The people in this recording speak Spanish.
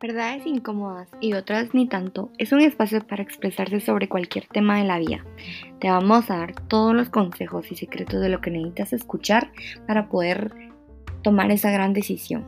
Verdades incómodas y otras ni tanto es un espacio para expresarse sobre cualquier tema de la vida. Te vamos a dar todos los consejos y secretos de lo que necesitas escuchar para poder tomar esa gran decisión.